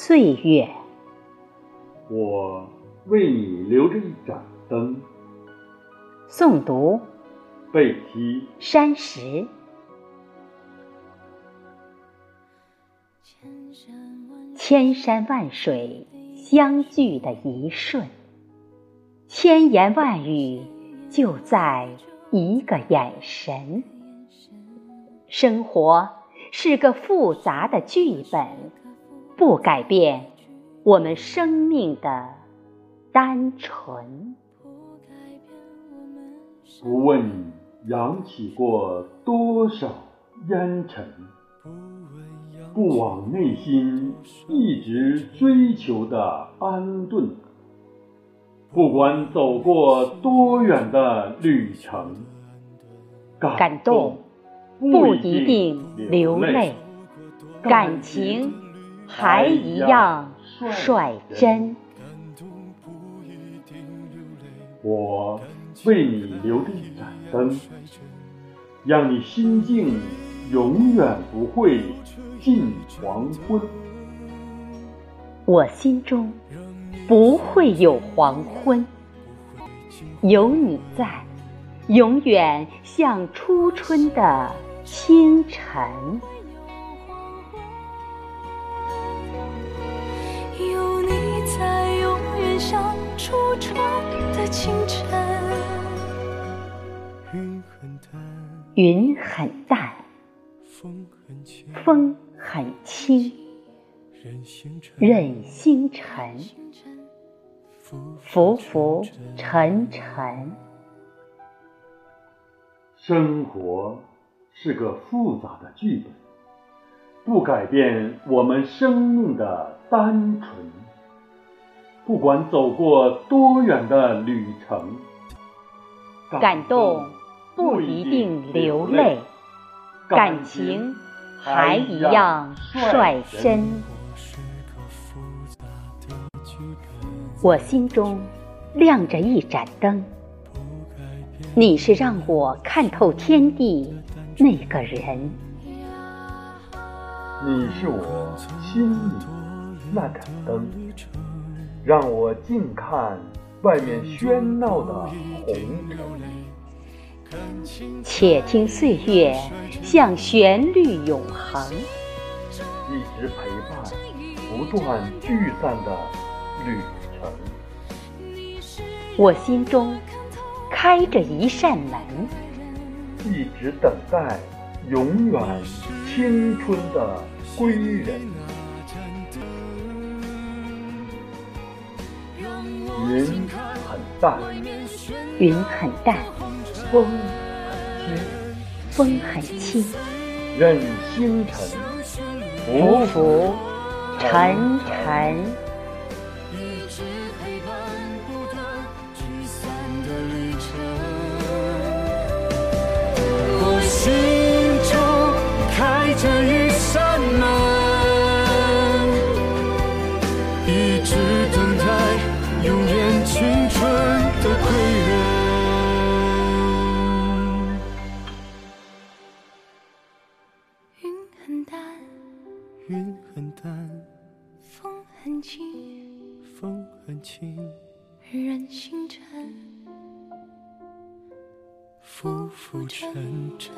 岁月，我为你留着一盏灯。诵读，背题，山石。千山万水相聚的一瞬，千言万语就在一个眼神。生活是个复杂的剧本，不改变我们生命的单纯。不问扬起过多少烟尘。不枉内心一直追求的安顿，不管走过多远的旅程，感动不一定流泪，感情还一样率真。我为你留着一盏灯，让你心境永远不会。近黄昏，我心中不会有黄昏，有你在，永远像初春的清晨。初春的清晨。云很淡，云很淡，风很轻，风。很轻，任星辰浮浮沉沉。生活是个复杂的剧本，不改变我们生命的单纯。不管走过多远的旅程，感动不一定流泪，感情。还一样率真。我心中亮着一盏灯，你是让我看透天地那个人。你是我心里那盏灯，让我静看外面喧闹的红尘。且听岁月像旋律永恒，一直陪伴不断聚散的旅程。我心中开着一扇门，一直等待永远青春的归人。很淡，云很淡。风很轻，风很轻，任星辰浮浮沉沉。我心中开着一扇门，风很轻，风很轻，任星辰浮浮沉沉。